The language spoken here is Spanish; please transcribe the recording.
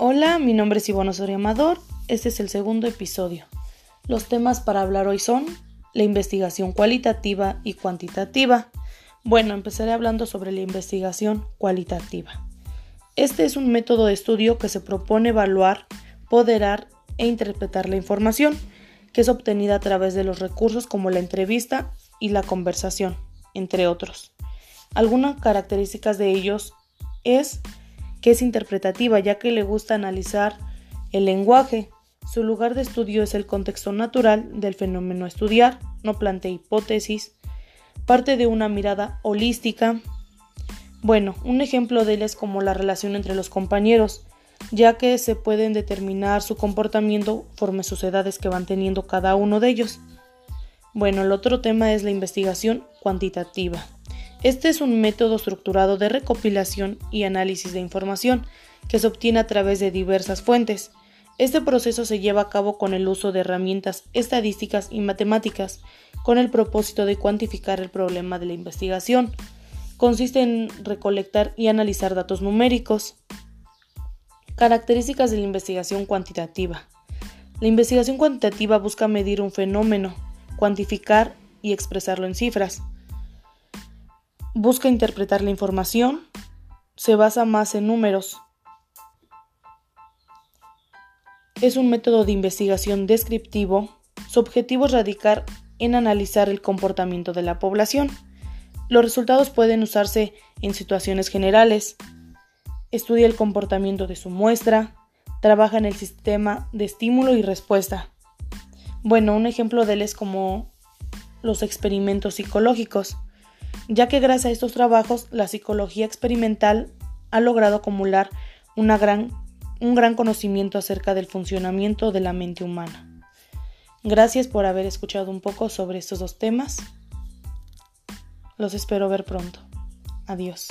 Hola, mi nombre es Ivonne Osorio Amador. Este es el segundo episodio. Los temas para hablar hoy son la investigación cualitativa y cuantitativa. Bueno, empezaré hablando sobre la investigación cualitativa. Este es un método de estudio que se propone evaluar, poderar e interpretar la información, que es obtenida a través de los recursos como la entrevista y la conversación, entre otros. Algunas características de ellos es que es interpretativa ya que le gusta analizar el lenguaje. Su lugar de estudio es el contexto natural del fenómeno a estudiar, no plantea hipótesis, parte de una mirada holística. Bueno, un ejemplo de él es como la relación entre los compañeros, ya que se pueden determinar su comportamiento conforme sus edades que van teniendo cada uno de ellos. Bueno, el otro tema es la investigación cuantitativa. Este es un método estructurado de recopilación y análisis de información que se obtiene a través de diversas fuentes. Este proceso se lleva a cabo con el uso de herramientas estadísticas y matemáticas, con el propósito de cuantificar el problema de la investigación. Consiste en recolectar y analizar datos numéricos. Características de la investigación cuantitativa. La investigación cuantitativa busca medir un fenómeno, cuantificar y expresarlo en cifras busca interpretar la información, se basa más en números. Es un método de investigación descriptivo. Su objetivo es radicar en analizar el comportamiento de la población. Los resultados pueden usarse en situaciones generales. Estudia el comportamiento de su muestra. Trabaja en el sistema de estímulo y respuesta. Bueno, un ejemplo de él es como los experimentos psicológicos ya que gracias a estos trabajos la psicología experimental ha logrado acumular un gran conocimiento acerca del funcionamiento de la mente humana. Gracias por haber escuchado un poco sobre estos dos temas. Los espero ver pronto. Adiós.